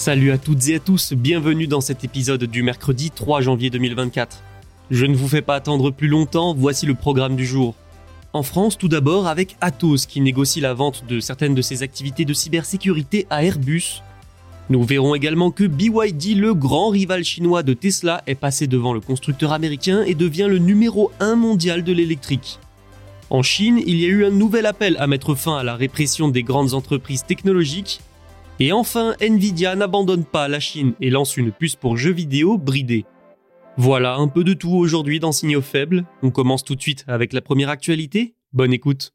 Salut à toutes et à tous, bienvenue dans cet épisode du mercredi 3 janvier 2024. Je ne vous fais pas attendre plus longtemps, voici le programme du jour. En France, tout d'abord avec Atos qui négocie la vente de certaines de ses activités de cybersécurité à Airbus. Nous verrons également que BYD, le grand rival chinois de Tesla, est passé devant le constructeur américain et devient le numéro 1 mondial de l'électrique. En Chine, il y a eu un nouvel appel à mettre fin à la répression des grandes entreprises technologiques et enfin, Nvidia n'abandonne pas la Chine et lance une puce pour jeux vidéo bridée. Voilà un peu de tout aujourd'hui dans Signaux Faibles. On commence tout de suite avec la première actualité. Bonne écoute.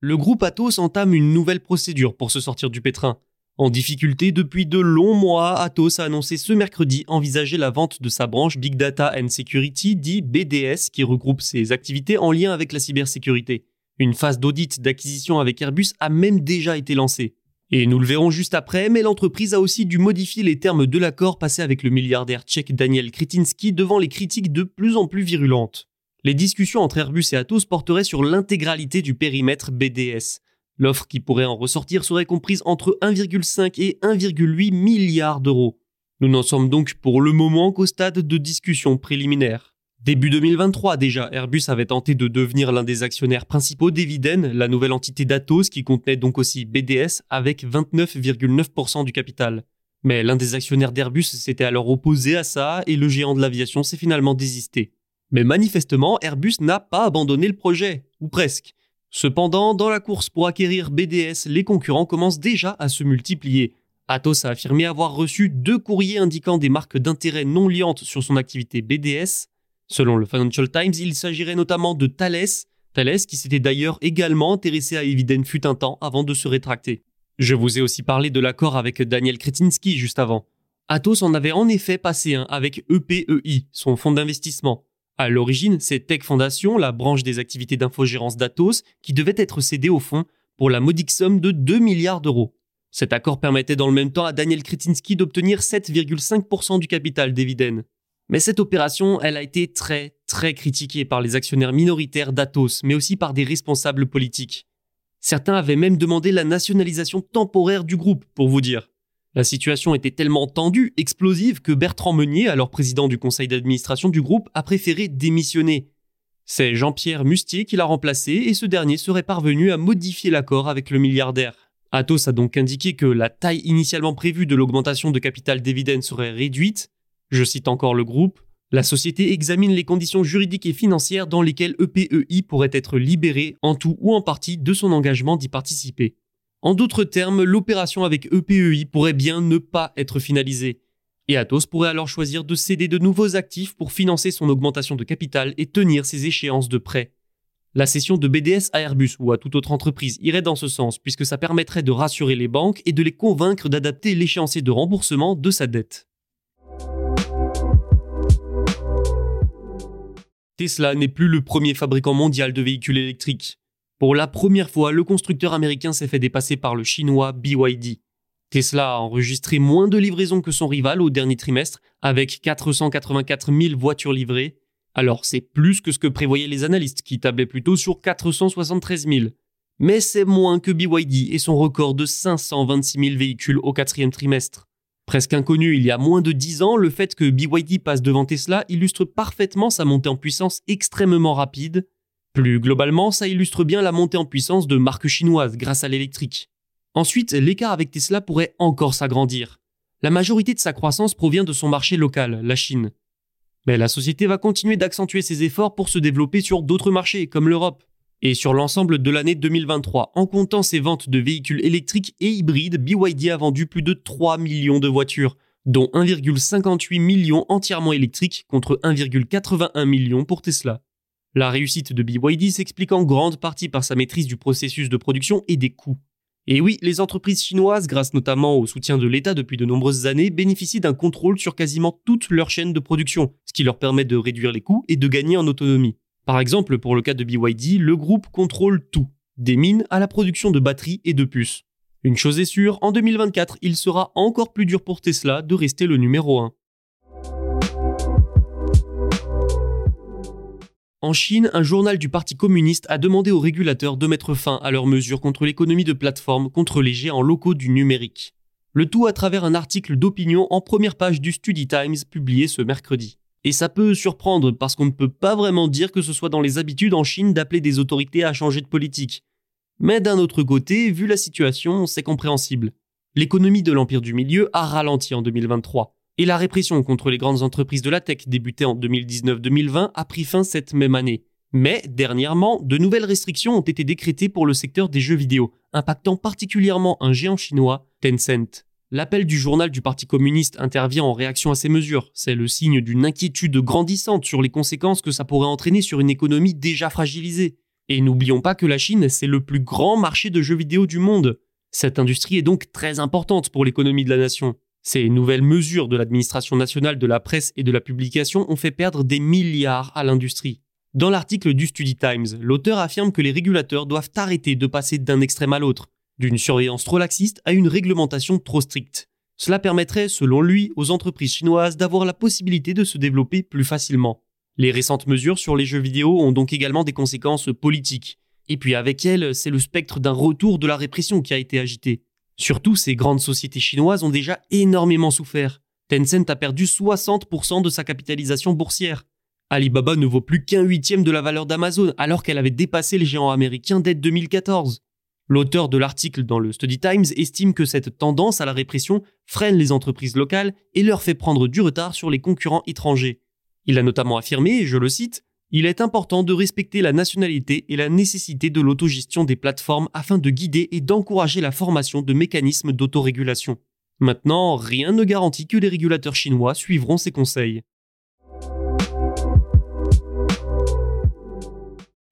Le groupe Atos entame une nouvelle procédure pour se sortir du pétrin. En difficulté depuis de longs mois, Atos a annoncé ce mercredi envisager la vente de sa branche Big Data and Security, dit BDS, qui regroupe ses activités en lien avec la cybersécurité. Une phase d'audit d'acquisition avec Airbus a même déjà été lancée. Et nous le verrons juste après, mais l'entreprise a aussi dû modifier les termes de l'accord passé avec le milliardaire tchèque Daniel Kretinsky devant les critiques de plus en plus virulentes. Les discussions entre Airbus et Atos porteraient sur l'intégralité du périmètre BDS. L'offre qui pourrait en ressortir serait comprise entre 1,5 et 1,8 milliards d'euros. Nous n'en sommes donc pour le moment qu'au stade de discussion préliminaire. Début 2023 déjà, Airbus avait tenté de devenir l'un des actionnaires principaux d'Eviden, la nouvelle entité d'Atos qui contenait donc aussi BDS avec 29,9% du capital. Mais l'un des actionnaires d'Airbus s'était alors opposé à ça et le géant de l'aviation s'est finalement désisté. Mais manifestement, Airbus n'a pas abandonné le projet, ou presque. Cependant, dans la course pour acquérir BDS, les concurrents commencent déjà à se multiplier. Atos a affirmé avoir reçu deux courriers indiquant des marques d'intérêt non liantes sur son activité BDS, Selon le Financial Times, il s'agirait notamment de Thales, Thales qui s'était d'ailleurs également intéressé à Eviden fut un temps avant de se rétracter. Je vous ai aussi parlé de l'accord avec Daniel Kretinsky juste avant. Atos en avait en effet passé un avec EPEI, son fonds d'investissement. À l'origine, c'est Tech Foundation, la branche des activités d'infogérance d'Atos, qui devait être cédée au fonds pour la modique somme de 2 milliards d'euros. Cet accord permettait dans le même temps à Daniel Kretinsky d'obtenir 7,5% du capital d'Eviden. Mais cette opération, elle a été très, très critiquée par les actionnaires minoritaires d'Atos, mais aussi par des responsables politiques. Certains avaient même demandé la nationalisation temporaire du groupe, pour vous dire. La situation était tellement tendue, explosive, que Bertrand Meunier, alors président du conseil d'administration du groupe, a préféré démissionner. C'est Jean-Pierre Mustier qui l'a remplacé et ce dernier serait parvenu à modifier l'accord avec le milliardaire. Atos a donc indiqué que la taille initialement prévue de l'augmentation de capital d'Eviden serait réduite, je cite encore le groupe. La société examine les conditions juridiques et financières dans lesquelles EPEI pourrait être libéré en tout ou en partie de son engagement d'y participer. En d'autres termes, l'opération avec EPEI pourrait bien ne pas être finalisée. Et Atos pourrait alors choisir de céder de nouveaux actifs pour financer son augmentation de capital et tenir ses échéances de prêt. La cession de BDS à Airbus ou à toute autre entreprise irait dans ce sens puisque ça permettrait de rassurer les banques et de les convaincre d'adapter l'échéancier de remboursement de sa dette. Tesla n'est plus le premier fabricant mondial de véhicules électriques. Pour la première fois, le constructeur américain s'est fait dépasser par le chinois BYD. Tesla a enregistré moins de livraisons que son rival au dernier trimestre, avec 484 000 voitures livrées. Alors c'est plus que ce que prévoyaient les analystes, qui tablaient plutôt sur 473 000. Mais c'est moins que BYD et son record de 526 000 véhicules au quatrième trimestre. Presque inconnu il y a moins de 10 ans, le fait que BYD passe devant Tesla illustre parfaitement sa montée en puissance extrêmement rapide. Plus globalement, ça illustre bien la montée en puissance de marques chinoises grâce à l'électrique. Ensuite, l'écart avec Tesla pourrait encore s'agrandir. La majorité de sa croissance provient de son marché local, la Chine. Mais la société va continuer d'accentuer ses efforts pour se développer sur d'autres marchés, comme l'Europe. Et sur l'ensemble de l'année 2023, en comptant ses ventes de véhicules électriques et hybrides, BYD a vendu plus de 3 millions de voitures, dont 1,58 million entièrement électriques contre 1,81 million pour Tesla. La réussite de BYD s'explique en grande partie par sa maîtrise du processus de production et des coûts. Et oui, les entreprises chinoises, grâce notamment au soutien de l'État depuis de nombreuses années, bénéficient d'un contrôle sur quasiment toute leur chaîne de production, ce qui leur permet de réduire les coûts et de gagner en autonomie. Par exemple, pour le cas de BYD, le groupe contrôle tout, des mines à la production de batteries et de puces. Une chose est sûre, en 2024, il sera encore plus dur pour Tesla de rester le numéro 1. En Chine, un journal du Parti communiste a demandé aux régulateurs de mettre fin à leurs mesures contre l'économie de plateforme contre les géants locaux du numérique. Le tout à travers un article d'opinion en première page du Study Times publié ce mercredi. Et ça peut surprendre parce qu'on ne peut pas vraiment dire que ce soit dans les habitudes en Chine d'appeler des autorités à changer de politique. Mais d'un autre côté, vu la situation, c'est compréhensible. L'économie de l'Empire du Milieu a ralenti en 2023, et la répression contre les grandes entreprises de la tech débutée en 2019-2020 a pris fin cette même année. Mais, dernièrement, de nouvelles restrictions ont été décrétées pour le secteur des jeux vidéo, impactant particulièrement un géant chinois, Tencent. L'appel du journal du Parti communiste intervient en réaction à ces mesures. C'est le signe d'une inquiétude grandissante sur les conséquences que ça pourrait entraîner sur une économie déjà fragilisée. Et n'oublions pas que la Chine, c'est le plus grand marché de jeux vidéo du monde. Cette industrie est donc très importante pour l'économie de la nation. Ces nouvelles mesures de l'administration nationale de la presse et de la publication ont fait perdre des milliards à l'industrie. Dans l'article du Study Times, l'auteur affirme que les régulateurs doivent arrêter de passer d'un extrême à l'autre d'une surveillance trop laxiste à une réglementation trop stricte. Cela permettrait, selon lui, aux entreprises chinoises d'avoir la possibilité de se développer plus facilement. Les récentes mesures sur les jeux vidéo ont donc également des conséquences politiques. Et puis avec elles, c'est le spectre d'un retour de la répression qui a été agité. Surtout, ces grandes sociétés chinoises ont déjà énormément souffert. Tencent a perdu 60% de sa capitalisation boursière. Alibaba ne vaut plus qu'un huitième de la valeur d'Amazon alors qu'elle avait dépassé les géants américains dès 2014. L'auteur de l'article dans le Study Times estime que cette tendance à la répression freine les entreprises locales et leur fait prendre du retard sur les concurrents étrangers. Il a notamment affirmé, je le cite, Il est important de respecter la nationalité et la nécessité de l'autogestion des plateformes afin de guider et d'encourager la formation de mécanismes d'autorégulation. Maintenant, rien ne garantit que les régulateurs chinois suivront ces conseils.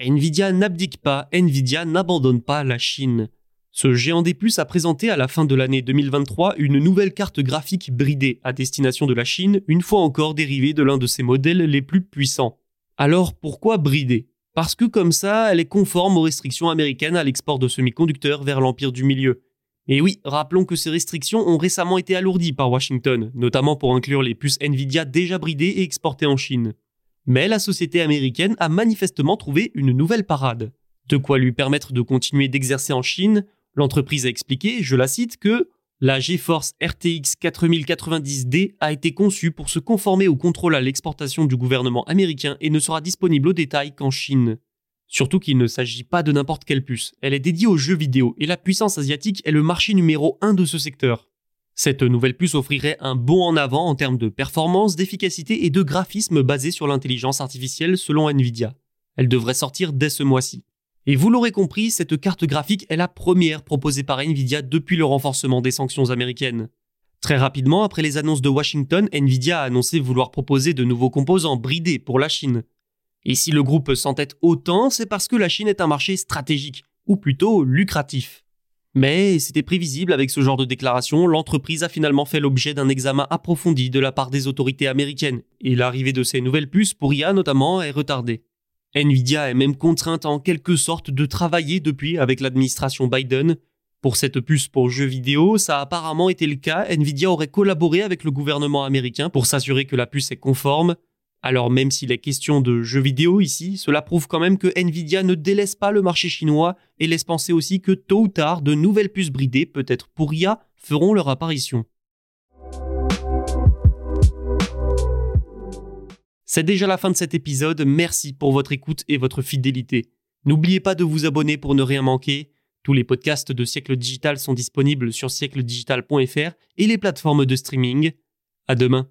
Nvidia n'abdique pas, Nvidia n'abandonne pas la Chine. Ce géant des puces a présenté à la fin de l'année 2023 une nouvelle carte graphique bridée à destination de la Chine, une fois encore dérivée de l'un de ses modèles les plus puissants. Alors pourquoi bridée Parce que comme ça, elle est conforme aux restrictions américaines à l'export de semi-conducteurs vers l'Empire du Milieu. Et oui, rappelons que ces restrictions ont récemment été alourdies par Washington, notamment pour inclure les puces Nvidia déjà bridées et exportées en Chine. Mais la société américaine a manifestement trouvé une nouvelle parade. De quoi lui permettre de continuer d'exercer en Chine, l'entreprise a expliqué, je la cite, que la GeForce RTX 4090D a été conçue pour se conformer au contrôle à l'exportation du gouvernement américain et ne sera disponible au détail qu'en Chine. Surtout qu'il ne s'agit pas de n'importe quelle puce, elle est dédiée aux jeux vidéo et la puissance asiatique est le marché numéro 1 de ce secteur. Cette nouvelle puce offrirait un bond en avant en termes de performance, d'efficacité et de graphisme basé sur l'intelligence artificielle selon Nvidia. Elle devrait sortir dès ce mois-ci. Et vous l'aurez compris, cette carte graphique est la première proposée par Nvidia depuis le renforcement des sanctions américaines. Très rapidement, après les annonces de Washington, Nvidia a annoncé vouloir proposer de nouveaux composants bridés pour la Chine. Et si le groupe s'entête autant, c'est parce que la Chine est un marché stratégique, ou plutôt lucratif. Mais c'était prévisible avec ce genre de déclaration, l'entreprise a finalement fait l'objet d'un examen approfondi de la part des autorités américaines, et l'arrivée de ces nouvelles puces pour IA notamment est retardée. Nvidia est même contrainte en quelque sorte de travailler depuis avec l'administration Biden. Pour cette puce pour jeux vidéo, ça a apparemment été le cas, Nvidia aurait collaboré avec le gouvernement américain pour s'assurer que la puce est conforme, alors même s'il est question de jeux vidéo ici, cela prouve quand même que Nvidia ne délaisse pas le marché chinois et laisse penser aussi que tôt ou tard de nouvelles puces bridées, peut-être pour IA, feront leur apparition. C'est déjà la fin de cet épisode, merci pour votre écoute et votre fidélité. N'oubliez pas de vous abonner pour ne rien manquer. Tous les podcasts de Siècle Digital sont disponibles sur siècledigital.fr et les plateformes de streaming. À demain.